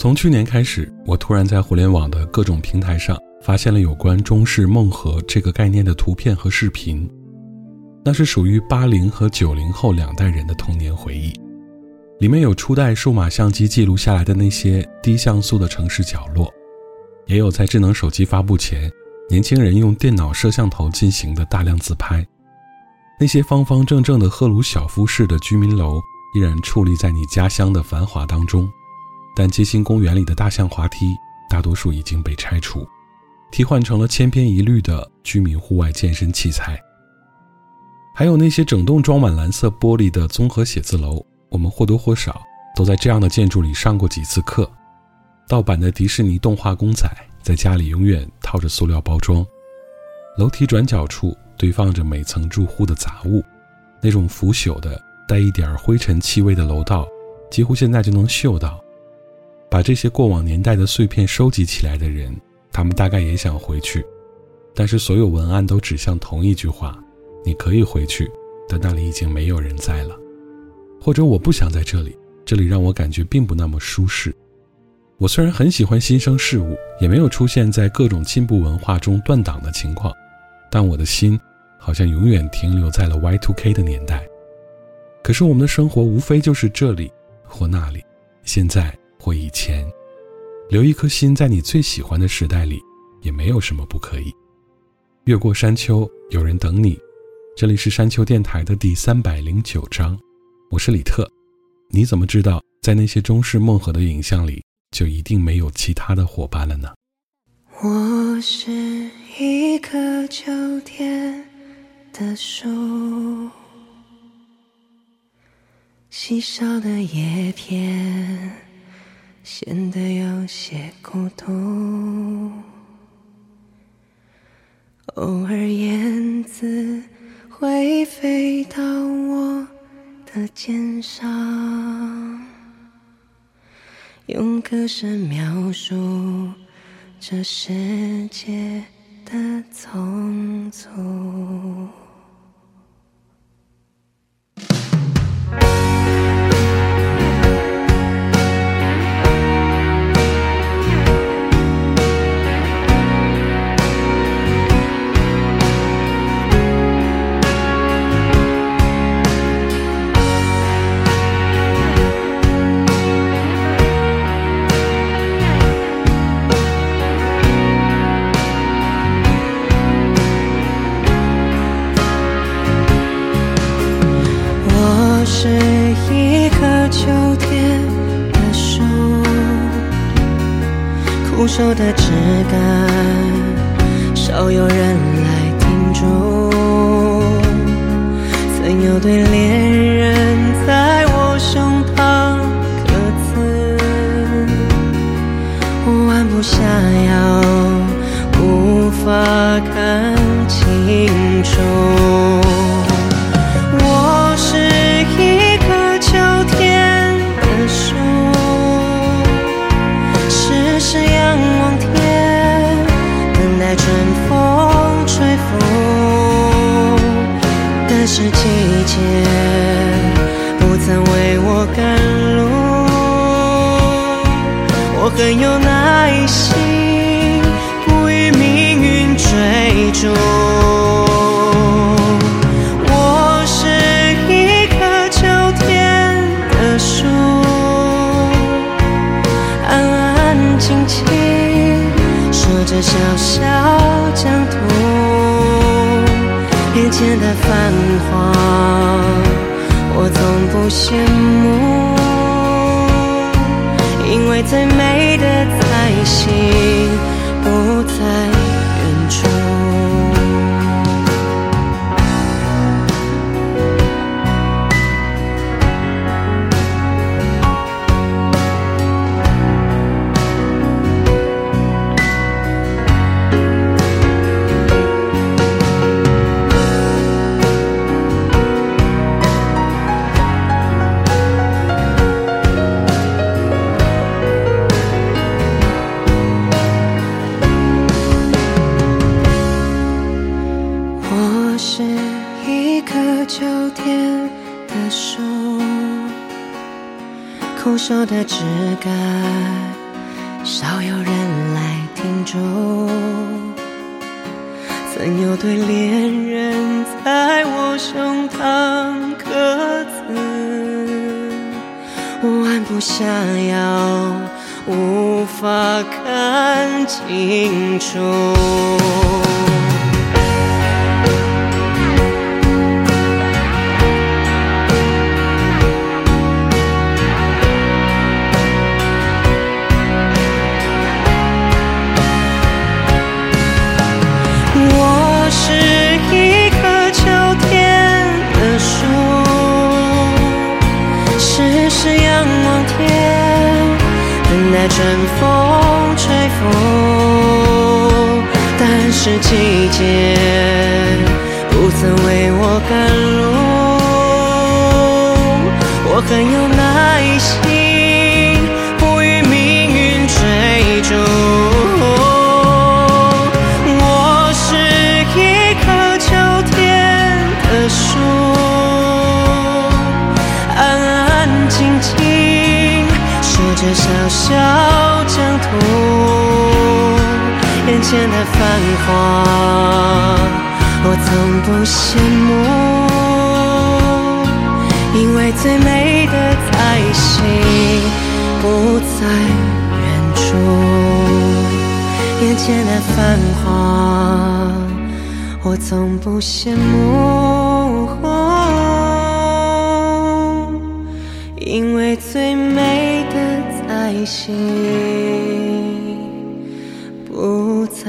从去年开始，我突然在互联网的各种平台上发现了有关中式梦河这个概念的图片和视频，那是属于八零和九零后两代人的童年回忆。里面有初代数码相机记录下来的那些低像素的城市角落，也有在智能手机发布前，年轻人用电脑摄像头进行的大量自拍。那些方方正正的赫鲁晓夫式的居民楼，依然矗立在你家乡的繁华当中。但街心公园里的大象滑梯，大多数已经被拆除，替换成了千篇一律的居民户外健身器材。还有那些整栋装满蓝色玻璃的综合写字楼，我们或多或少都在这样的建筑里上过几次课。盗版的迪士尼动画公仔在家里永远套着塑料包装。楼梯转角处堆放着每层住户的杂物，那种腐朽的、带一点灰尘气味的楼道，几乎现在就能嗅到。把这些过往年代的碎片收集起来的人，他们大概也想回去，但是所有文案都指向同一句话：你可以回去，但那里已经没有人在了。或者我不想在这里，这里让我感觉并不那么舒适。我虽然很喜欢新生事物，也没有出现在各种进步文化中断档的情况，但我的心好像永远停留在了 Y2K 的年代。可是我们的生活无非就是这里或那里，现在。或以前，留一颗心在你最喜欢的时代里，也没有什么不可以。越过山丘，有人等你。这里是山丘电台的第三百零九章，我是李特。你怎么知道，在那些中式梦河的影像里，就一定没有其他的伙伴了呢？我是一棵秋天的树，稀少的叶片。显得有些孤独，偶尔燕子会飞到我的肩上，用歌声描述这世界的匆促。是一棵秋天的树，枯瘦的枝干，少有人来停驻。曾有对恋人在我胸膛刻字，我弯不下腰，无法看清楚。不曾为我赶路。我很有耐心，不与命运追逐。我是一棵秋天的树，安安静静守着小小疆土。眼前的繁华，羡慕。因为最美的在心，少有人来停驻。曾有对恋人在我胸膛刻字，我弯不下腰，无法看清楚。等待春风吹拂。但是季节不曾为我赶路，我很有我从不羡慕，因为最美的在心，不在远处。眼前的繁华，我从不羡慕，因为最美的在心，不在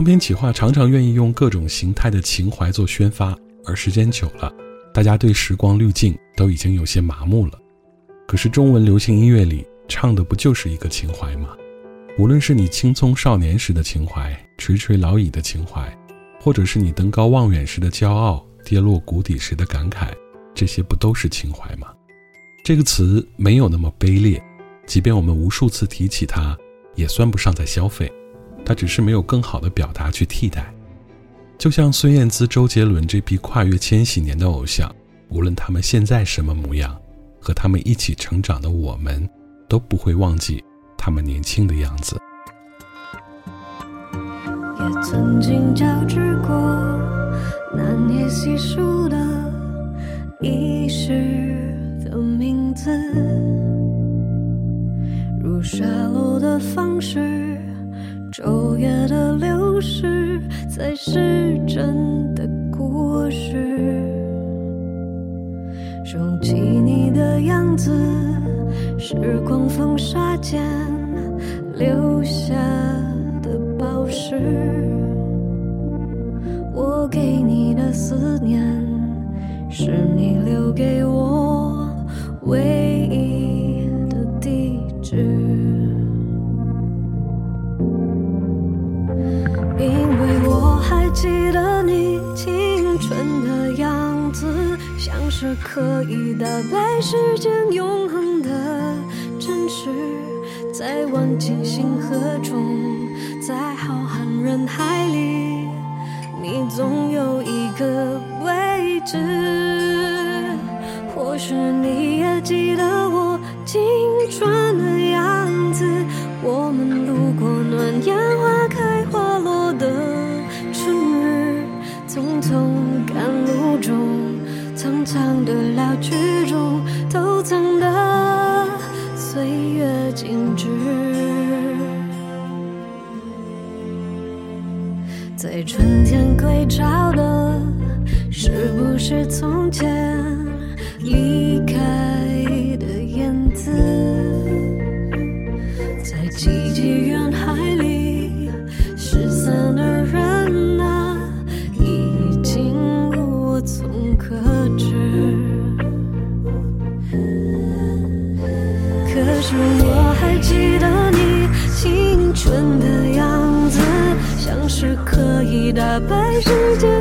唱片企划常常愿意用各种形态的情怀做宣发，而时间久了，大家对时光滤镜都已经有些麻木了。可是中文流行音乐里唱的不就是一个情怀吗？无论是你青葱少年时的情怀，垂垂老矣的情怀，或者是你登高望远时的骄傲，跌落谷底时的感慨，这些不都是情怀吗？这个词没有那么卑劣，即便我们无数次提起它，也算不上在消费。它只是没有更好的表达去替代，就像孙燕姿、周杰伦这批跨越千禧年的偶像，无论他们现在什么模样，和他们一起成长的我们，都不会忘记他们年轻的样子。也曾经交织过难以细数的遗失的名字，如沙漏的方式。昼夜的流逝才是真的故事。收起你的样子，时光风沙间留下的宝石。我给你的思念，是你留给我唯是可以打败时间永恒的真实，在万千星河中，在浩瀚人海里，你总有一个位置。或许你也记得我青曲中，偷藏的岁月静止。在春天归巢的，是不是从前打败世界。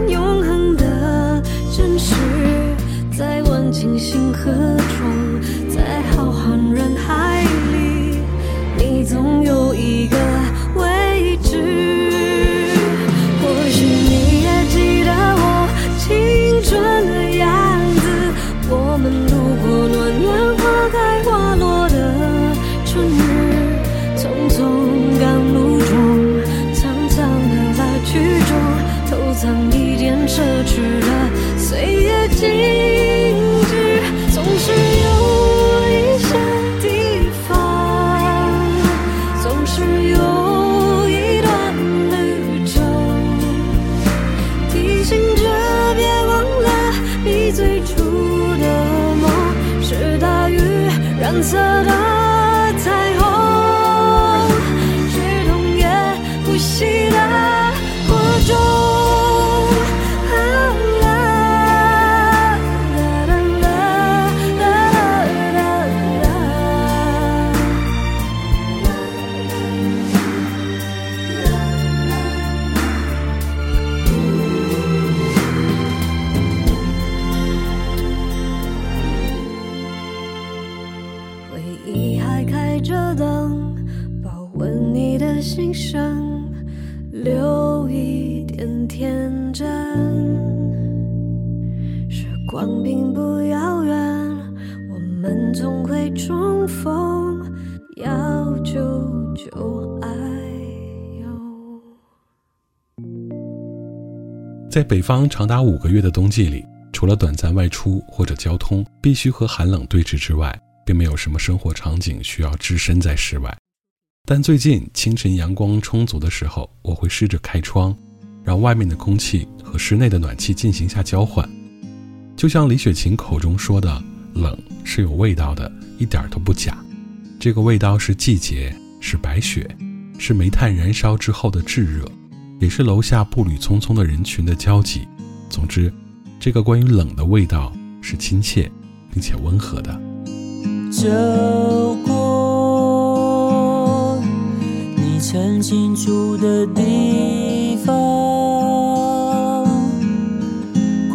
北方长达五个月的冬季里，除了短暂外出或者交通必须和寒冷对峙之外，并没有什么生活场景需要置身在室外。但最近清晨阳光充足的时候，我会试着开窗，让外面的空气和室内的暖气进行下交换。就像李雪琴口中说的，冷是有味道的，一点都不假。这个味道是季节，是白雪，是煤炭燃烧之后的炙热，也是楼下步履匆匆的人群的交集。总之，这个关于冷的味道是亲切并且温和的。走过你曾经住的地方，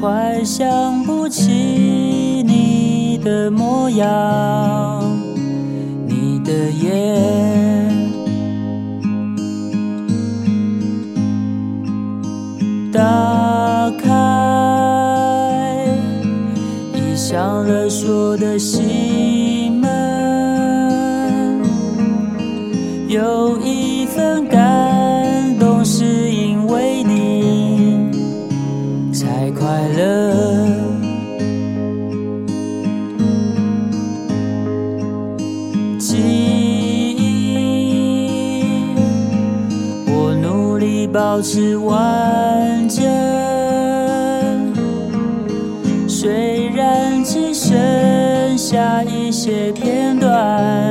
快想不起你的模样，你的眼。打开已上了锁的心门，有一份感动是因为你才快乐。记忆，我努力保持完下一些片段，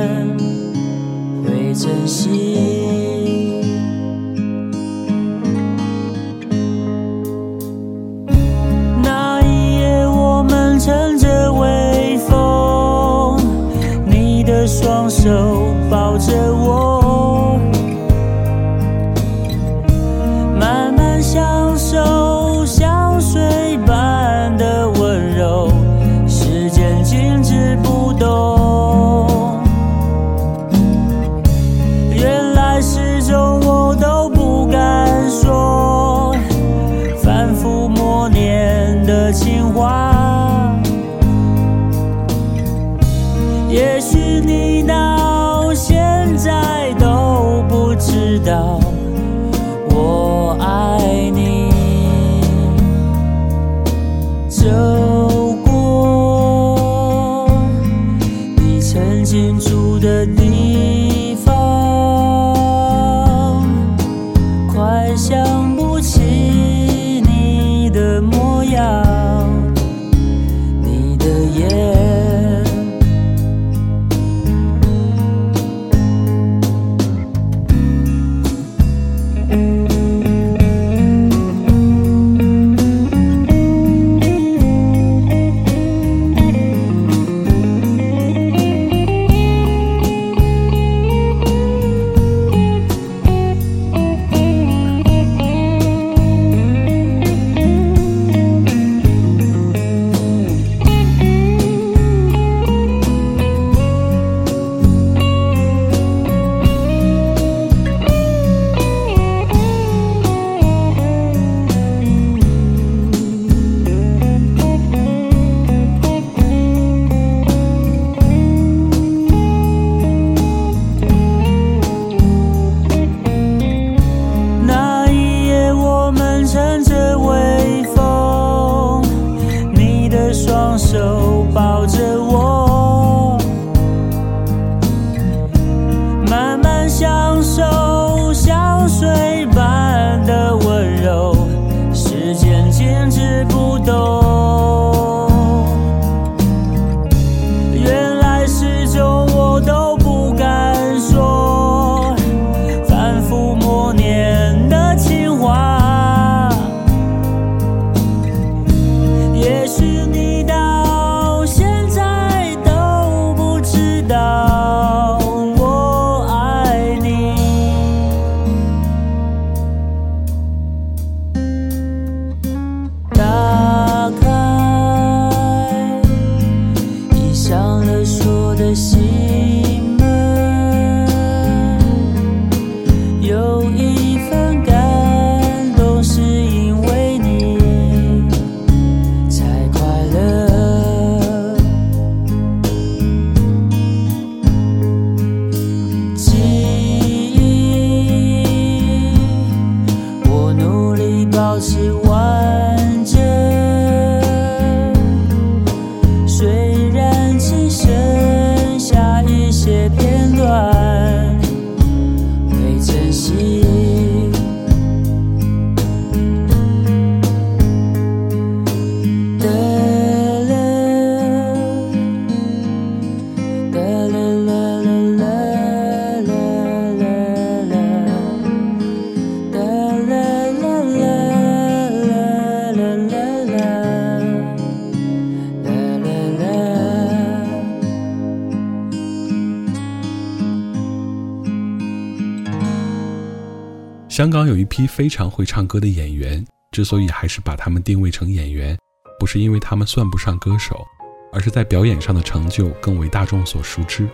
香港有一批非常会唱歌的演员，之所以还是把他们定位成演员，不是因为他们算不上歌手，而是在表演上的成就更为大众所熟知。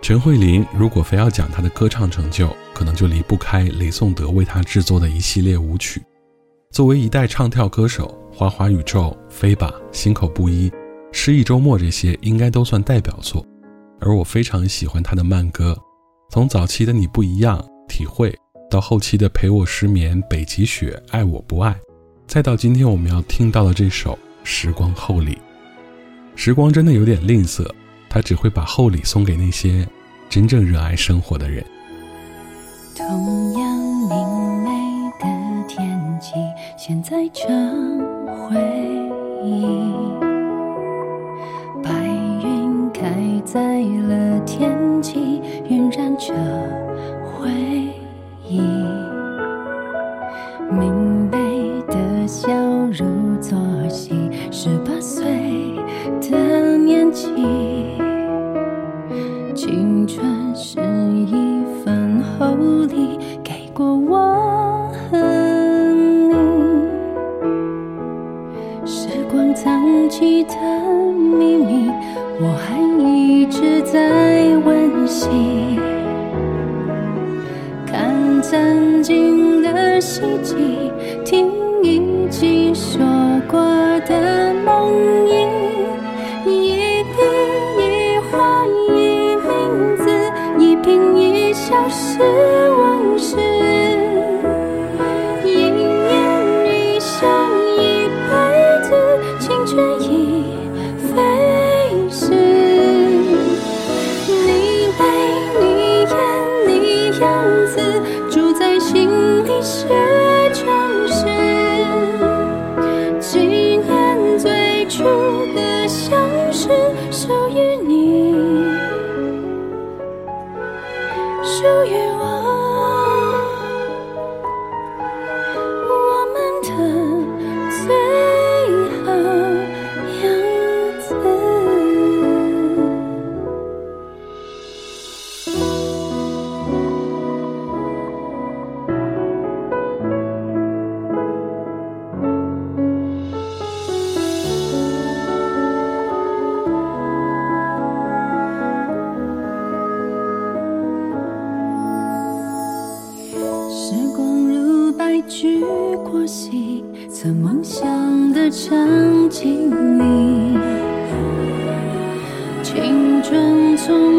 陈慧琳如果非要讲她的歌唱成就，可能就离不开雷颂德为她制作的一系列舞曲。作为一代唱跳歌手，《花花宇宙》《飞吧》《心口不一》《失忆周末》这些应该都算代表作。而我非常喜欢她的慢歌，从早期的《你不一样》体会。到后期的陪我失眠、北极雪、爱我不爱，再到今天我们要听到的这首《时光厚礼》。时光真的有点吝啬，它只会把厚礼送给那些真正热爱生活的人。同样明媚的天气，现在成回忆。白云开在了天际，晕染着回忆。明媚的笑如昨夕，十八岁的年纪，青春是一份厚礼，给过我。的春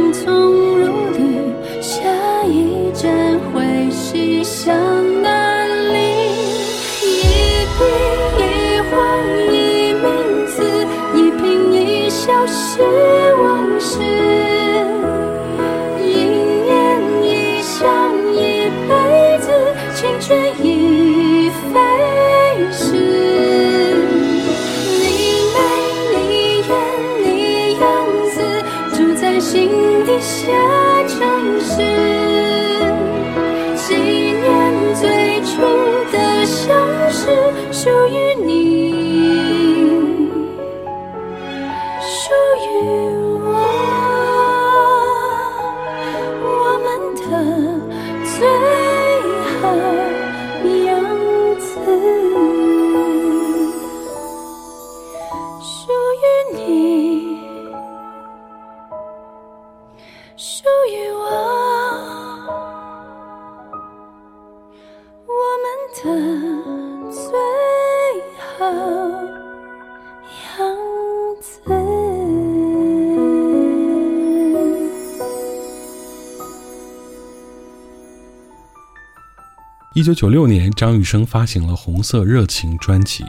一九九六年，张雨生发行了《红色热情》专辑。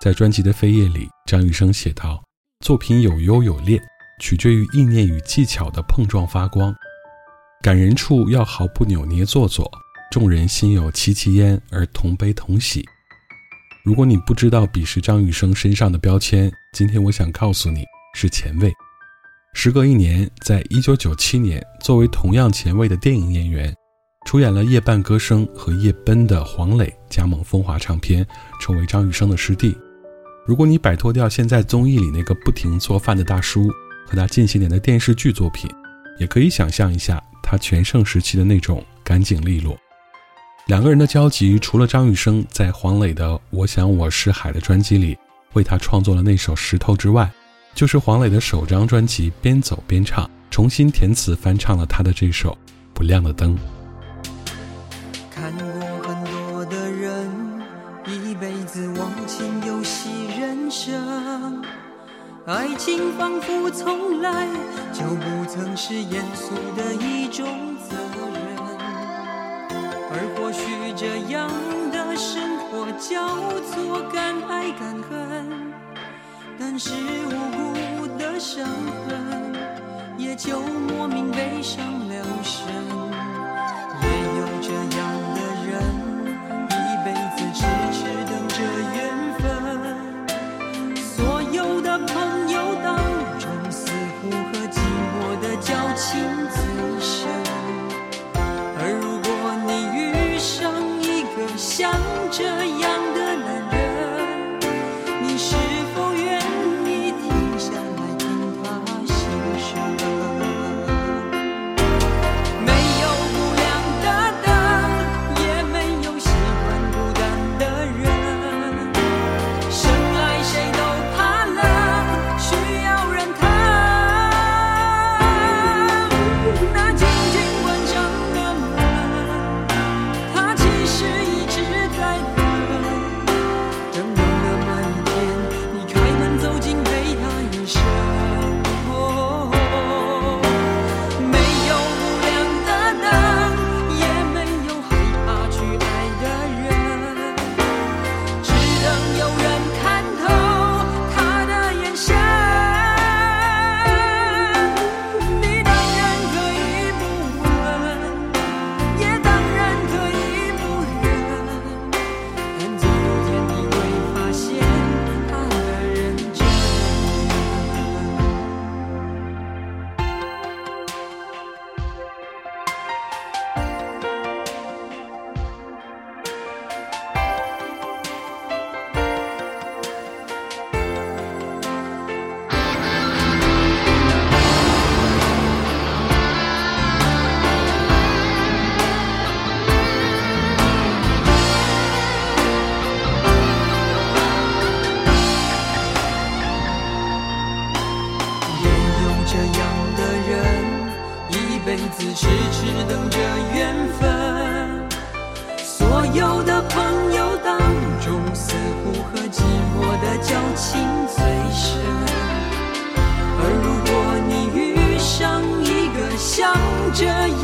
在专辑的扉页里，张雨生写道：“作品有优有劣，取决于意念与技巧的碰撞发光。感人处要毫不扭捏做作，众人心有戚戚焉而同悲同喜。”如果你不知道彼时张雨生身上的标签，今天我想告诉你是前卫。时隔一年，在一九九七年，作为同样前卫的电影演员。出演了《夜半歌声》和《夜奔》的黄磊加盟风华唱片，成为张雨生的师弟。如果你摆脱掉现在综艺里那个不停做饭的大叔和他近些年的电视剧作品，也可以想象一下他全盛时期的那种干净利落。两个人的交集，除了张雨生在黄磊的《我想我是海》的专辑里为他创作了那首《石头》之外，就是黄磊的首张专辑《边走边唱》重新填词翻唱了他的这首《不亮的灯》。爱情仿佛从来就不曾是严肃的一种责任，而或许这样的生活叫做敢爱敢恨，但是无辜的伤痕也就莫名悲伤了神。像这样。这样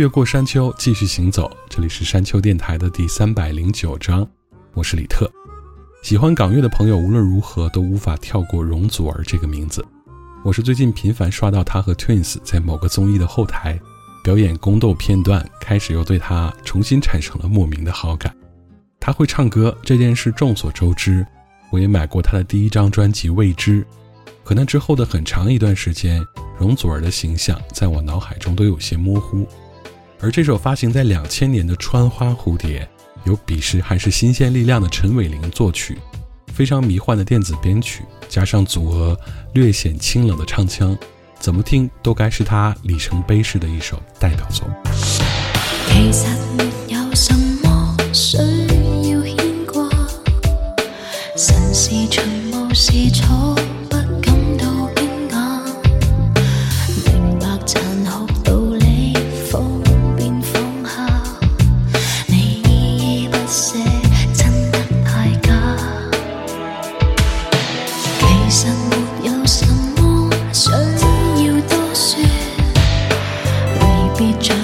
越过山丘，继续行走。这里是山丘电台的第三百零九章，我是李特。喜欢港乐的朋友，无论如何都无法跳过容祖儿这个名字。我是最近频繁刷到她和 Twins 在某个综艺的后台表演宫斗片段，开始又对她重新产生了莫名的好感。她会唱歌这件事众所周知，我也买过她的第一张专辑《未知》。可那之后的很长一段时间，容祖儿的形象在我脑海中都有些模糊。而这首发行在两千年的《穿花蝴蝶》，由彼时还是新鲜力量的陈伟霆作曲，非常迷幻的电子编曲，加上组合略显清冷的唱腔，怎么听都该是他里程碑式的一首代表作。其實沒有什麼需要牽掛，神是循無是錯，别着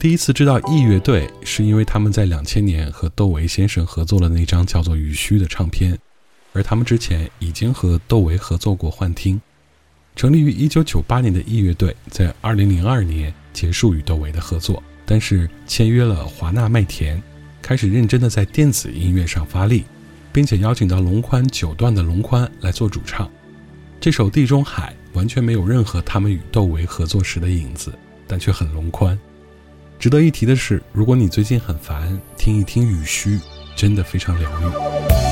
第一次知道 E 乐队，是因为他们在两千年和窦唯先生合作了那张叫做《雨虚》的唱片，而他们之前已经和窦唯合作过《幻听》。成立于一九九八年的 E 乐队，在二零零二年结束与窦唯的合作，但是签约了华纳麦田，开始认真的在电子音乐上发力，并且邀请到龙宽九段的龙宽来做主唱。这首《地中海》完全没有任何他们与窦唯合作时的影子，但却很龙宽。值得一提的是，如果你最近很烦，听一听《雨虚》，真的非常疗愈。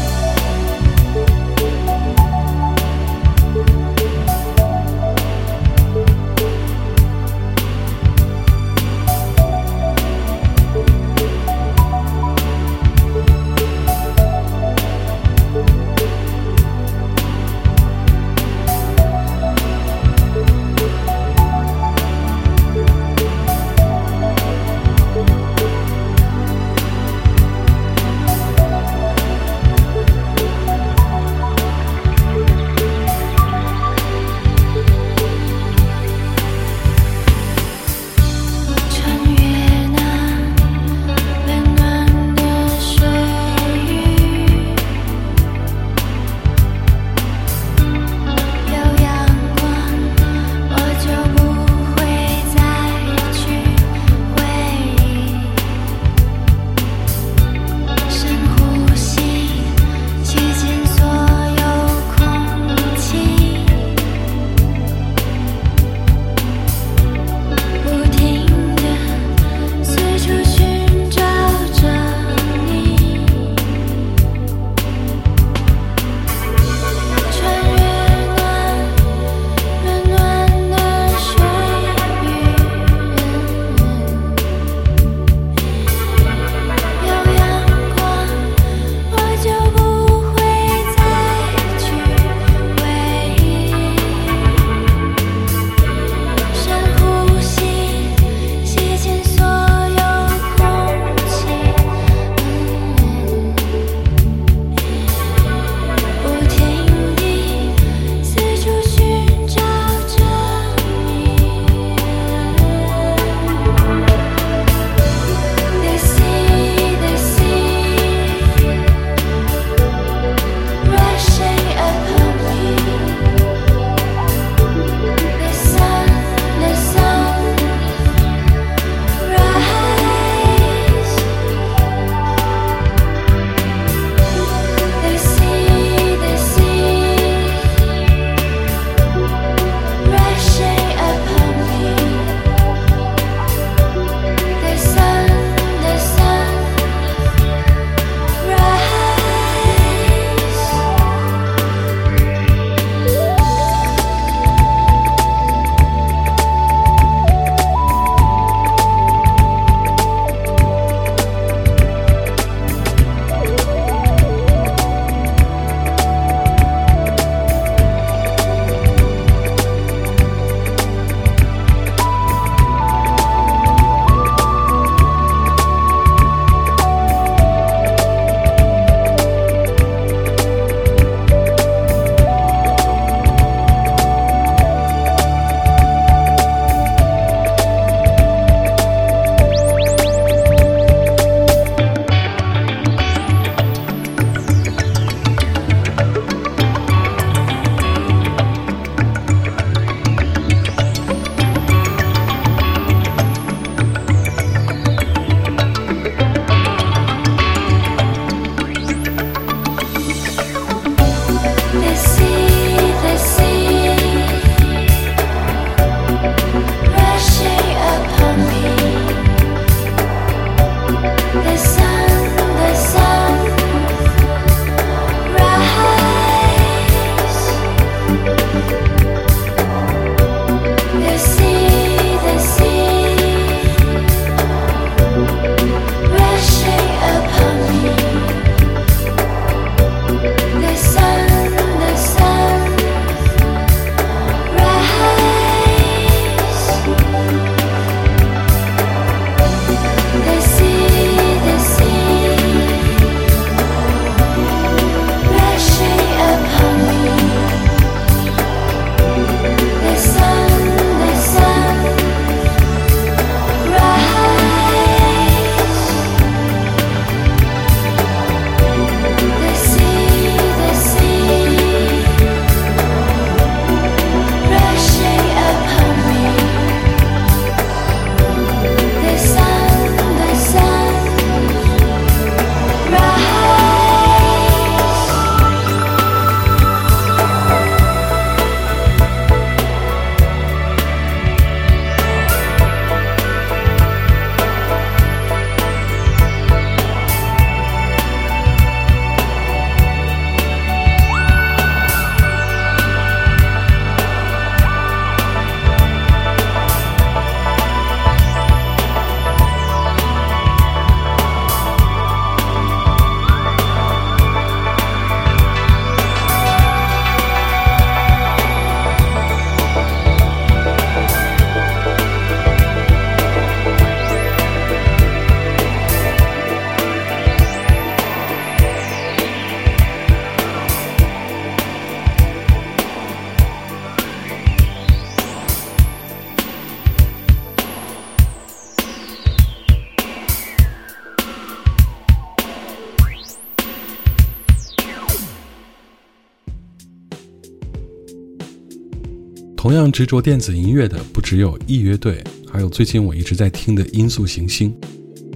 样执着电子音乐的不只有 E 乐队，还有最近我一直在听的音速行星。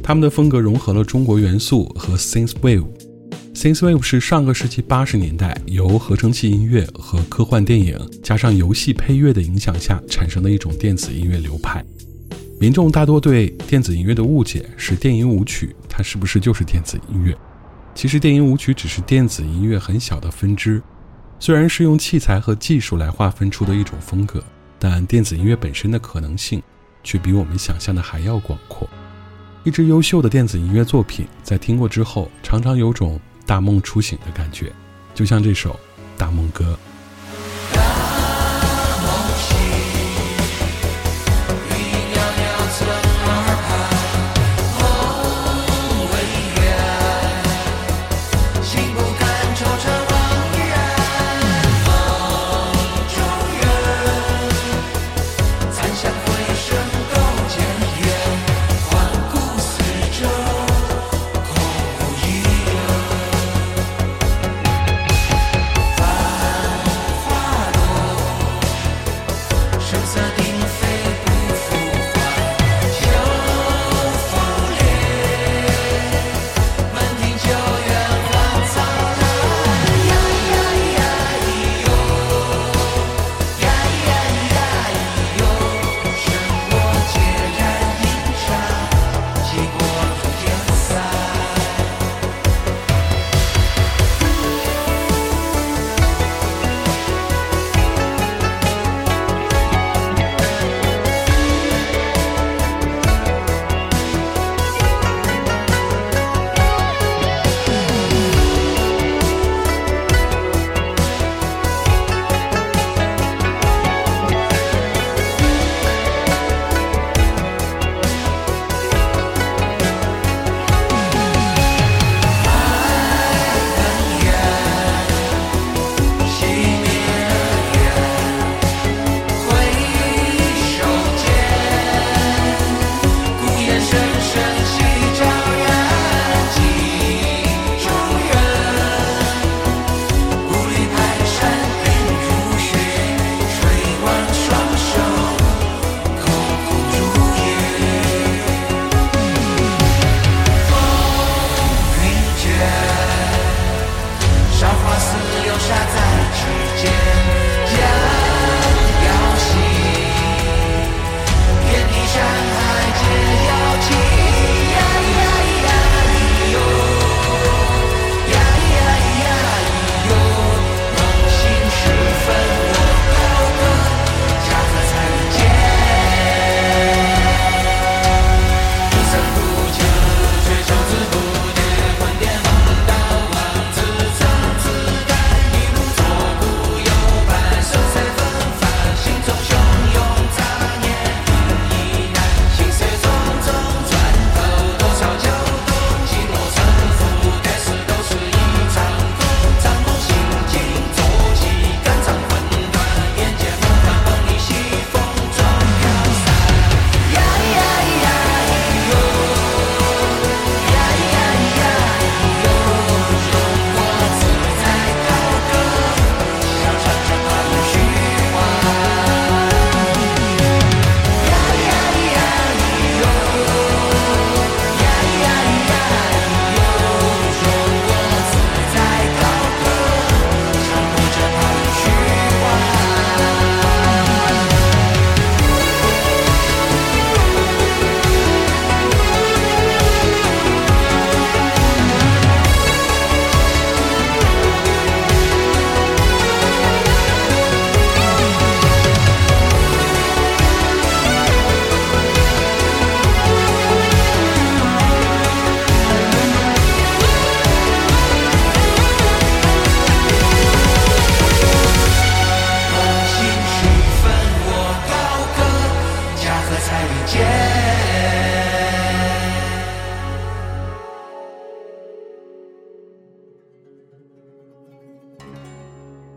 他们的风格融合了中国元素和 Synthwave。Synthwave 是上个世纪八十年代由合成器音乐和科幻电影加上游戏配乐的影响下产生的一种电子音乐流派。民众大多对电子音乐的误解是电音舞曲，它是不是就是电子音乐？其实电音舞曲只是电子音乐很小的分支。虽然是用器材和技术来划分出的一种风格，但电子音乐本身的可能性却比我们想象的还要广阔。一支优秀的电子音乐作品，在听过之后，常常有种大梦初醒的感觉，就像这首《大梦歌》。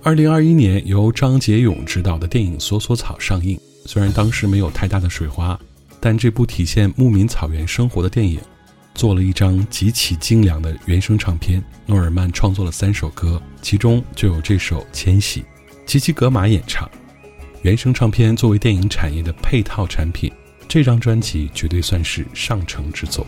二零二一年由张杰勇执导的电影《索索草》上映，虽然当时没有太大的水花，但这部体现牧民草原生活的电影，做了一张极其精良的原声唱片。诺尔曼创作了三首歌，其中就有这首《迁徙》，齐齐格玛演唱。原声唱片作为电影产业的配套产品，这张专辑绝对算是上乘之作。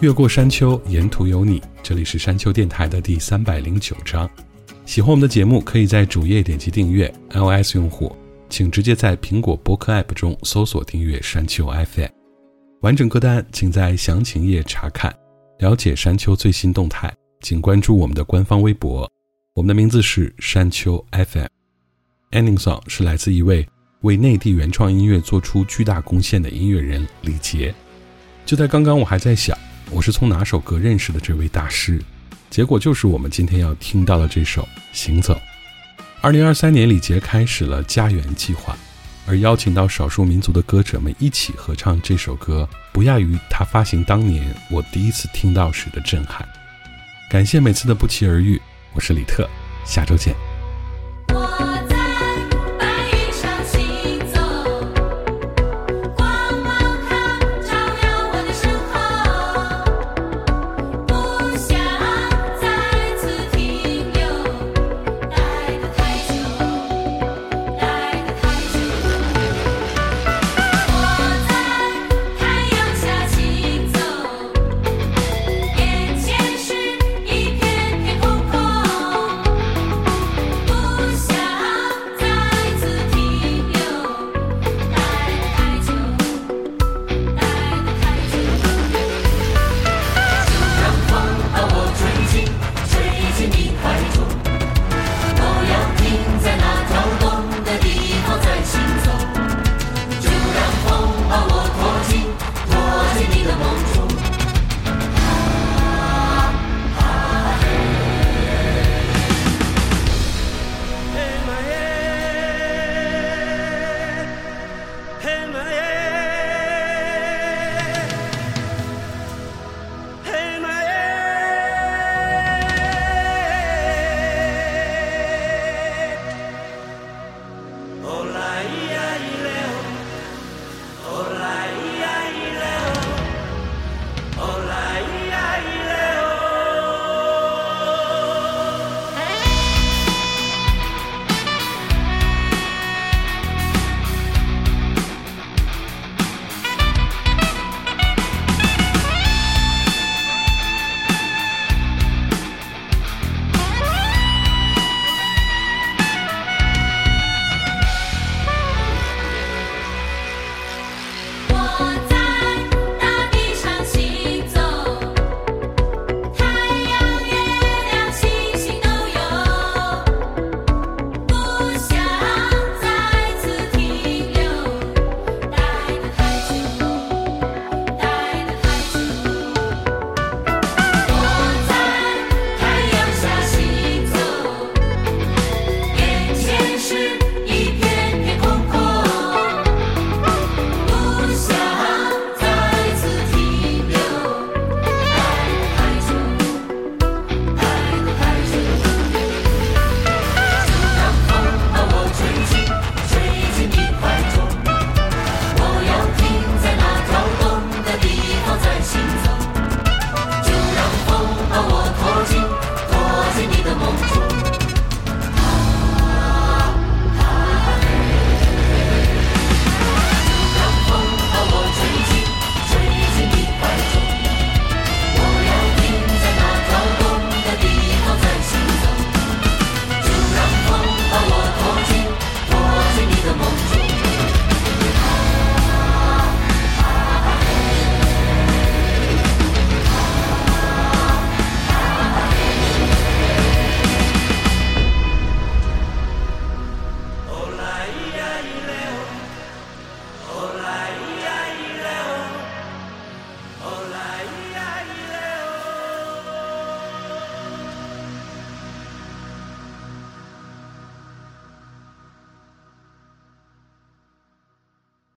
越过山丘，沿途有你。这里是山丘电台的第三百零九章。喜欢我们的节目，可以在主页点击订阅。iOS 用户请直接在苹果播客 App 中搜索订阅山丘 FM。完整歌单请在详情页查看。了解山丘最新动态，请关注我们的官方微博。我们的名字是山丘 FM。Ending song 是来自一位为内地原创音乐做出巨大贡献的音乐人李杰。就在刚刚，我还在想。我是从哪首歌认识的这位大师？结果就是我们今天要听到的这首《行走》。二零二三年，李杰开始了家园计划，而邀请到少数民族的歌者们一起合唱这首歌，不亚于他发行当年我第一次听到时的震撼。感谢每次的不期而遇，我是李特，下周见。